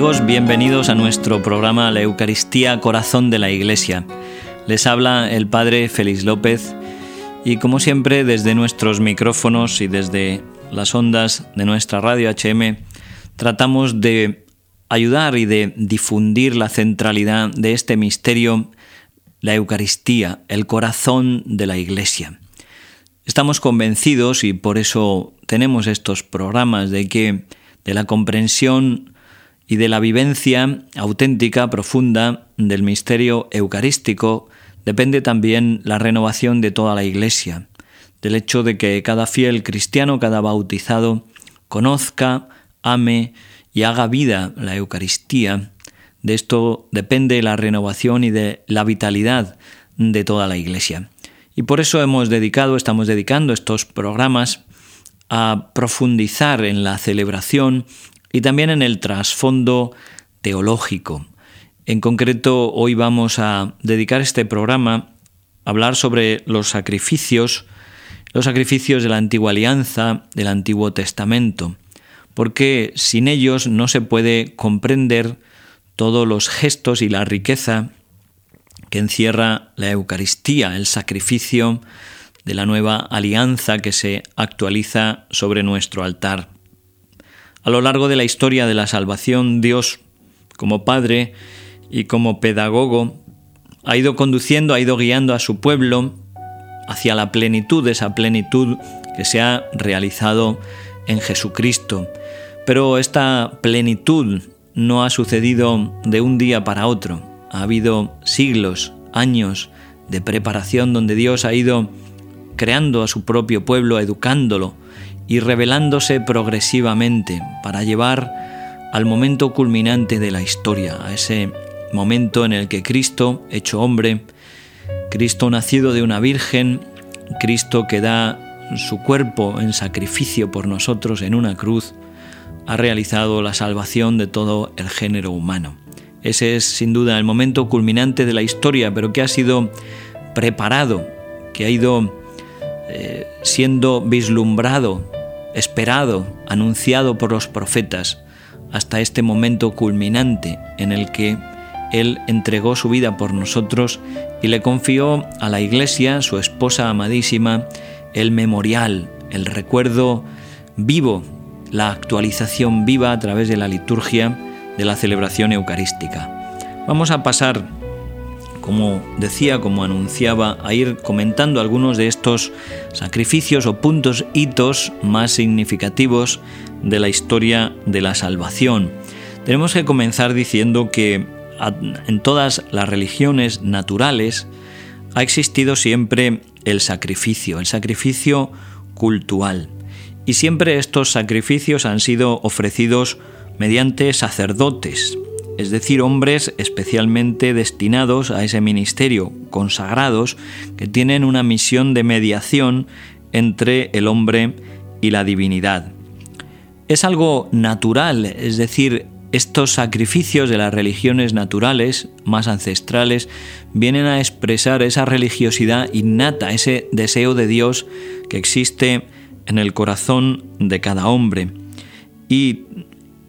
Bienvenidos a nuestro programa La Eucaristía Corazón de la Iglesia. Les habla el Padre Félix López y como siempre desde nuestros micrófonos y desde las ondas de nuestra radio HM tratamos de ayudar y de difundir la centralidad de este misterio, la Eucaristía, el corazón de la Iglesia. Estamos convencidos y por eso tenemos estos programas de que de la comprensión y de la vivencia auténtica, profunda del misterio eucarístico, depende también la renovación de toda la Iglesia, del hecho de que cada fiel cristiano, cada bautizado, conozca, ame y haga vida la Eucaristía. De esto depende la renovación y de la vitalidad de toda la Iglesia. Y por eso hemos dedicado, estamos dedicando estos programas a profundizar en la celebración y también en el trasfondo teológico. En concreto, hoy vamos a dedicar este programa a hablar sobre los sacrificios, los sacrificios de la antigua alianza, del Antiguo Testamento, porque sin ellos no se puede comprender todos los gestos y la riqueza que encierra la Eucaristía, el sacrificio de la nueva alianza que se actualiza sobre nuestro altar. A lo largo de la historia de la salvación, Dios, como Padre y como pedagogo, ha ido conduciendo, ha ido guiando a su pueblo hacia la plenitud, esa plenitud que se ha realizado en Jesucristo. Pero esta plenitud no ha sucedido de un día para otro. Ha habido siglos, años de preparación donde Dios ha ido creando a su propio pueblo, educándolo, y revelándose progresivamente para llevar al momento culminante de la historia, a ese momento en el que Cristo, hecho hombre, Cristo nacido de una virgen, Cristo que da su cuerpo en sacrificio por nosotros en una cruz, ha realizado la salvación de todo el género humano. Ese es sin duda el momento culminante de la historia, pero que ha sido preparado, que ha ido eh, siendo vislumbrado esperado, anunciado por los profetas, hasta este momento culminante en el que Él entregó su vida por nosotros y le confió a la Iglesia, su esposa amadísima, el memorial, el recuerdo vivo, la actualización viva a través de la liturgia de la celebración eucarística. Vamos a pasar como decía, como anunciaba, a ir comentando algunos de estos sacrificios o puntos hitos más significativos de la historia de la salvación. Tenemos que comenzar diciendo que en todas las religiones naturales ha existido siempre el sacrificio, el sacrificio cultural. Y siempre estos sacrificios han sido ofrecidos mediante sacerdotes, es decir, hombres especialmente destinados a ese ministerio, consagrados, que tienen una misión de mediación entre el hombre y la divinidad. Es algo natural, es decir, estos sacrificios de las religiones naturales más ancestrales vienen a expresar esa religiosidad innata, ese deseo de Dios que existe en el corazón de cada hombre. Y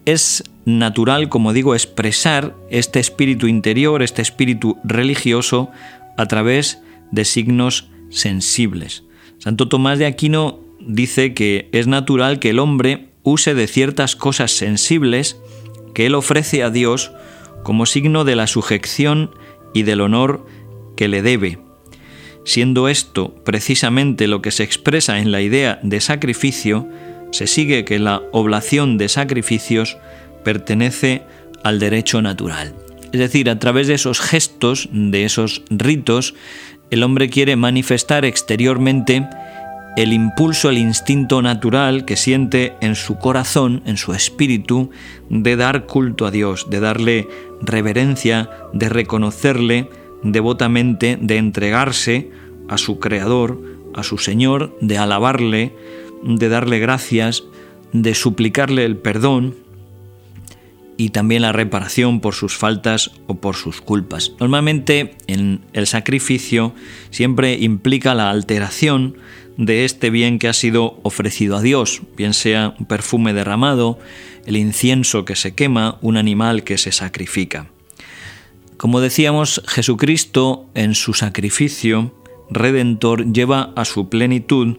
es natural, como digo, expresar este espíritu interior, este espíritu religioso, a través de signos sensibles. Santo Tomás de Aquino dice que es natural que el hombre use de ciertas cosas sensibles que él ofrece a Dios como signo de la sujeción y del honor que le debe, siendo esto precisamente lo que se expresa en la idea de sacrificio, se sigue que la oblación de sacrificios pertenece al derecho natural. Es decir, a través de esos gestos, de esos ritos, el hombre quiere manifestar exteriormente el impulso, el instinto natural que siente en su corazón, en su espíritu, de dar culto a Dios, de darle reverencia, de reconocerle devotamente, de entregarse a su Creador, a su Señor, de alabarle, de darle gracias, de suplicarle el perdón y también la reparación por sus faltas o por sus culpas. Normalmente en el sacrificio siempre implica la alteración de este bien que ha sido ofrecido a Dios, bien sea un perfume derramado, el incienso que se quema, un animal que se sacrifica. Como decíamos, Jesucristo en su sacrificio redentor lleva a su plenitud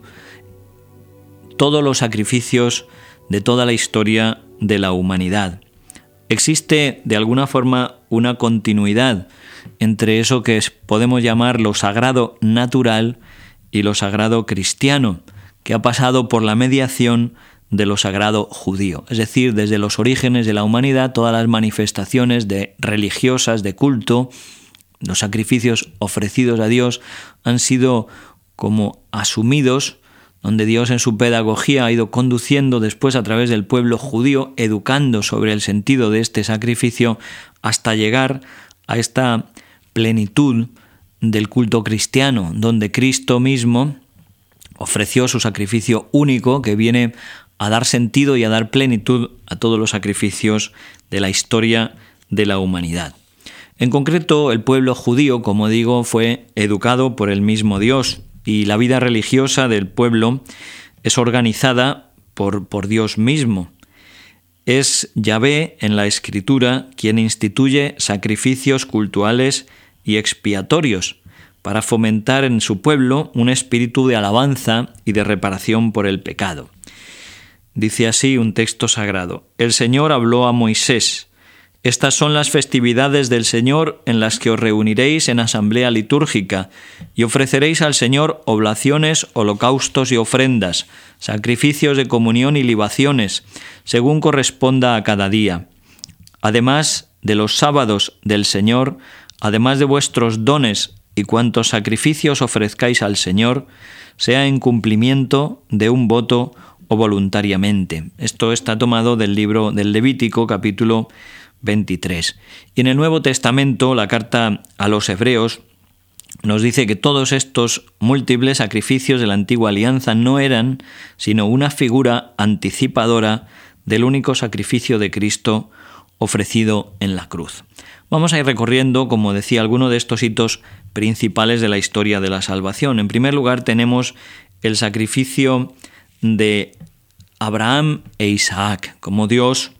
todos los sacrificios de toda la historia de la humanidad. Existe de alguna forma una continuidad entre eso que podemos llamar lo sagrado natural y lo sagrado cristiano, que ha pasado por la mediación de lo sagrado judío. Es decir, desde los orígenes de la humanidad, todas las manifestaciones de religiosas, de culto, los sacrificios ofrecidos a Dios han sido como asumidos, donde Dios en su pedagogía ha ido conduciendo después a través del pueblo judío, educando sobre el sentido de este sacrificio, hasta llegar a esta plenitud del culto cristiano, donde Cristo mismo ofreció su sacrificio único que viene a dar sentido y a dar plenitud a todos los sacrificios de la historia de la humanidad. En concreto, el pueblo judío, como digo, fue educado por el mismo Dios y la vida religiosa del pueblo es organizada por, por Dios mismo. Es Yahvé en la escritura quien instituye sacrificios cultuales y expiatorios para fomentar en su pueblo un espíritu de alabanza y de reparación por el pecado. Dice así un texto sagrado. El Señor habló a Moisés. Estas son las festividades del Señor en las que os reuniréis en asamblea litúrgica y ofreceréis al Señor oblaciones, holocaustos y ofrendas, sacrificios de comunión y libaciones, según corresponda a cada día. Además de los sábados del Señor, además de vuestros dones y cuantos sacrificios ofrezcáis al Señor, sea en cumplimiento de un voto voluntariamente. Esto está tomado del libro del Levítico capítulo 23. Y en el Nuevo Testamento, la carta a los hebreos nos dice que todos estos múltiples sacrificios de la antigua alianza no eran sino una figura anticipadora del único sacrificio de Cristo ofrecido en la cruz. Vamos a ir recorriendo, como decía, algunos de estos hitos principales de la historia de la salvación. En primer lugar tenemos el sacrificio de Abraham e Isaac, como Dios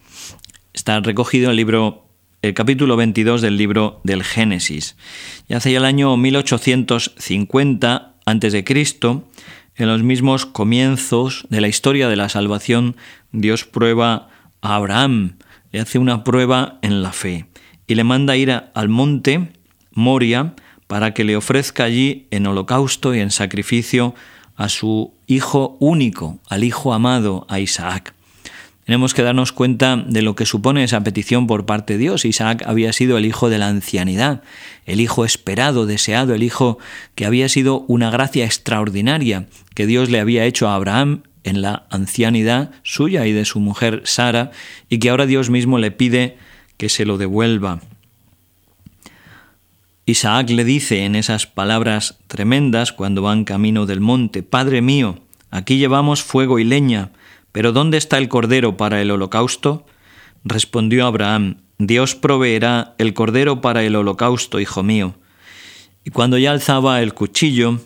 está recogido en el libro el capítulo 22 del libro del Génesis. Y hace el año 1850 a.C., en los mismos comienzos de la historia de la salvación, Dios prueba a Abraham, le hace una prueba en la fe y le manda ir al monte Moria para que le ofrezca allí en holocausto y en sacrificio a su hijo único, al hijo amado, a Isaac. Tenemos que darnos cuenta de lo que supone esa petición por parte de Dios. Isaac había sido el hijo de la ancianidad, el hijo esperado, deseado, el hijo que había sido una gracia extraordinaria que Dios le había hecho a Abraham en la ancianidad suya y de su mujer Sara, y que ahora Dios mismo le pide que se lo devuelva. Isaac le dice en esas palabras tremendas cuando van camino del monte, Padre mío, aquí llevamos fuego y leña, pero ¿dónde está el cordero para el holocausto? Respondió Abraham, Dios proveerá el cordero para el holocausto, hijo mío. Y cuando ya alzaba el cuchillo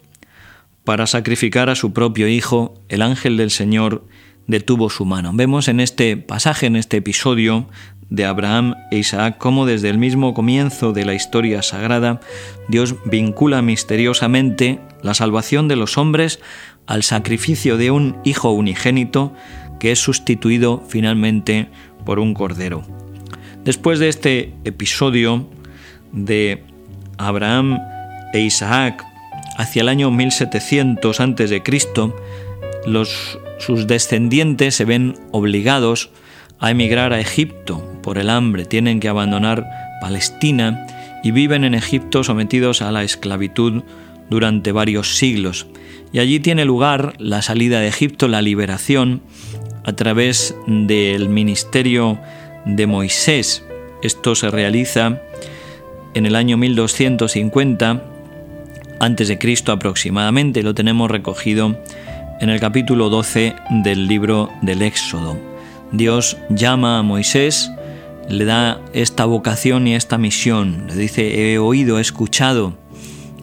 para sacrificar a su propio hijo, el ángel del Señor detuvo su mano. Vemos en este pasaje, en este episodio, de Abraham e Isaac, como desde el mismo comienzo de la historia sagrada, Dios vincula misteriosamente la salvación de los hombres al sacrificio de un hijo unigénito que es sustituido finalmente por un cordero. Después de este episodio de Abraham e Isaac hacia el año 1700 a.C., los, sus descendientes se ven obligados a emigrar a Egipto por el hambre, tienen que abandonar Palestina y viven en Egipto sometidos a la esclavitud durante varios siglos. Y allí tiene lugar la salida de Egipto, la liberación, a través del ministerio de Moisés. Esto se realiza en el año 1250 antes de Cristo aproximadamente, lo tenemos recogido en el capítulo 12 del libro del Éxodo. Dios llama a Moisés le da esta vocación y esta misión. Le dice, he oído, he escuchado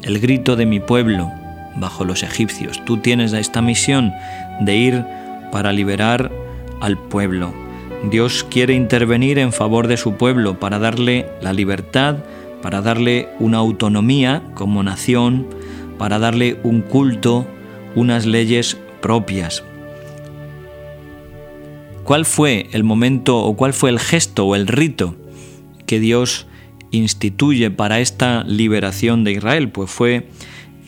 el grito de mi pueblo, bajo los egipcios. Tú tienes esta misión de ir para liberar al pueblo. Dios quiere intervenir en favor de su pueblo para darle la libertad, para darle una autonomía como nación, para darle un culto, unas leyes propias. ¿Cuál fue el momento o cuál fue el gesto o el rito que Dios instituye para esta liberación de Israel? Pues fue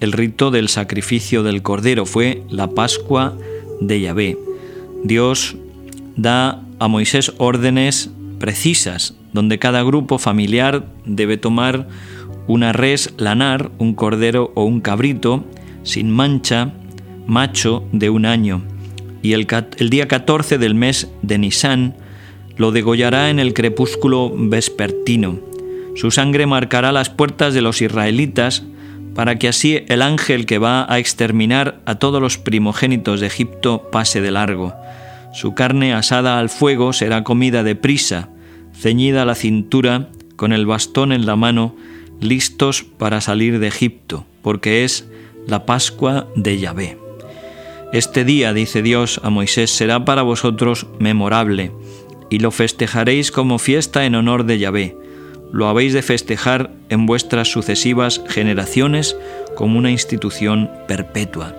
el rito del sacrificio del cordero, fue la Pascua de Yahvé. Dios da a Moisés órdenes precisas, donde cada grupo familiar debe tomar una res lanar, un cordero o un cabrito, sin mancha, macho de un año, y el, día 14 del mes de Nisán lo degollará en el crepúsculo vespertino. Su sangre marcará las puertas de los israelitas, para que así el ángel que va a exterminar a todos los primogénitos de Egipto pase de largo. Su carne asada al fuego será comida de prisa, ceñida a la cintura, con el bastón en la mano, listos para salir de Egipto, porque es la Pascua de Yahvé. Este día, dice Dios a Moisés, será para vosotros memorable, y lo festejaréis como fiesta en honor de Yahvé lo habéis de festejar en vuestras sucesivas generaciones como una institución perpetua.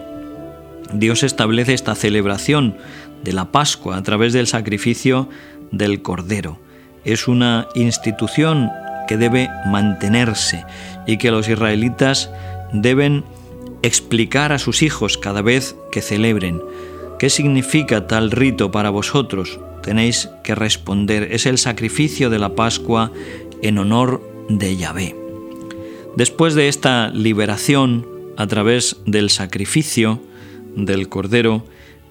Dios establece esta celebración de la Pascua a través del sacrificio del Cordero. Es una institución que debe mantenerse y que los israelitas deben explicar a sus hijos cada vez que celebren. ¿Qué significa tal rito para vosotros? Tenéis que responder. Es el sacrificio de la Pascua en honor de Yahvé. Después de esta liberación a través del sacrificio del Cordero,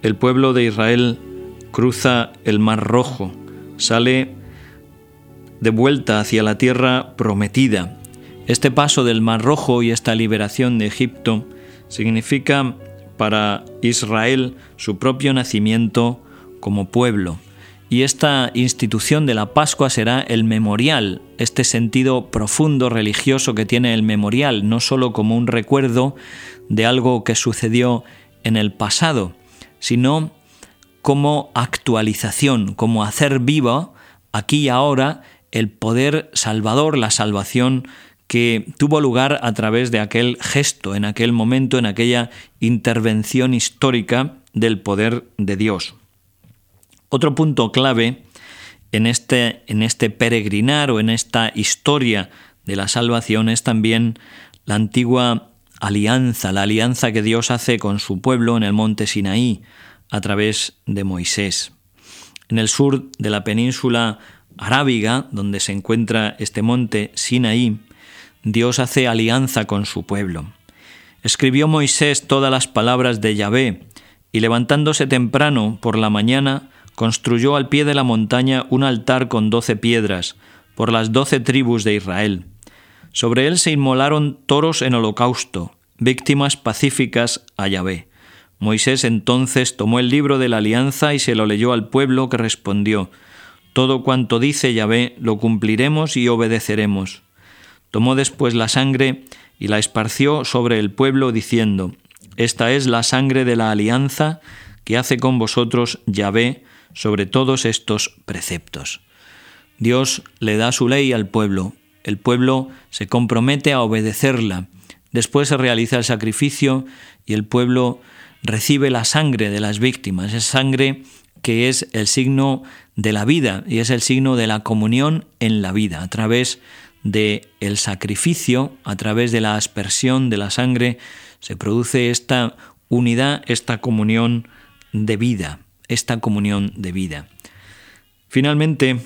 el pueblo de Israel cruza el Mar Rojo, sale de vuelta hacia la tierra prometida. Este paso del Mar Rojo y esta liberación de Egipto significa para Israel su propio nacimiento como pueblo. Y esta institución de la Pascua será el memorial, este sentido profundo religioso que tiene el memorial, no sólo como un recuerdo de algo que sucedió en el pasado, sino como actualización, como hacer vivo aquí y ahora el poder salvador, la salvación que tuvo lugar a través de aquel gesto, en aquel momento, en aquella intervención histórica del poder de Dios. Otro punto clave en este, en este peregrinar o en esta historia de la salvación es también la antigua alianza, la alianza que Dios hace con su pueblo en el monte Sinaí a través de Moisés. En el sur de la península arábiga, donde se encuentra este monte Sinaí, Dios hace alianza con su pueblo. Escribió Moisés todas las palabras de Yahvé, y levantándose temprano por la mañana, construyó al pie de la montaña un altar con doce piedras, por las doce tribus de Israel. Sobre él se inmolaron toros en holocausto, víctimas pacíficas a Yahvé. Moisés entonces tomó el libro de la alianza y se lo leyó al pueblo que respondió, Todo cuanto dice Yahvé lo cumpliremos y obedeceremos. Tomó después la sangre y la esparció sobre el pueblo diciendo, Esta es la sangre de la alianza que hace con vosotros Yahvé sobre todos estos preceptos. Dios le da su ley al pueblo, el pueblo se compromete a obedecerla, después se realiza el sacrificio y el pueblo recibe la sangre de las víctimas, esa sangre que es el signo de la vida y es el signo de la comunión en la vida, a través de el sacrificio, a través de la aspersión de la sangre, se produce esta unidad, esta comunión de vida esta comunión de vida. Finalmente,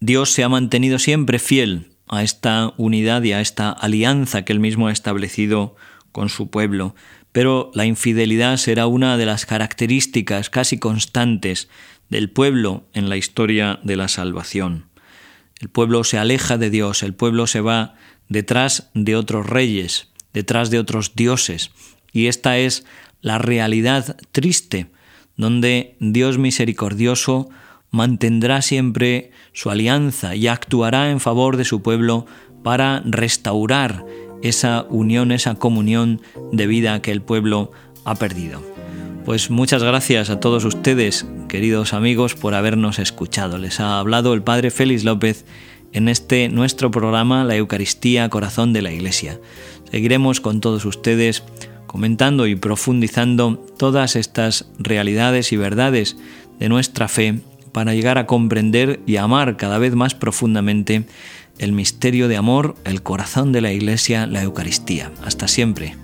Dios se ha mantenido siempre fiel a esta unidad y a esta alianza que él mismo ha establecido con su pueblo, pero la infidelidad será una de las características casi constantes del pueblo en la historia de la salvación. El pueblo se aleja de Dios, el pueblo se va detrás de otros reyes, detrás de otros dioses, y esta es la realidad triste, donde Dios misericordioso mantendrá siempre su alianza y actuará en favor de su pueblo para restaurar esa unión, esa comunión de vida que el pueblo ha perdido. Pues muchas gracias a todos ustedes, queridos amigos, por habernos escuchado. Les ha hablado el Padre Félix López en este nuestro programa La Eucaristía Corazón de la Iglesia. Seguiremos con todos ustedes comentando y profundizando todas estas realidades y verdades de nuestra fe para llegar a comprender y amar cada vez más profundamente el misterio de amor, el corazón de la Iglesia, la Eucaristía. Hasta siempre.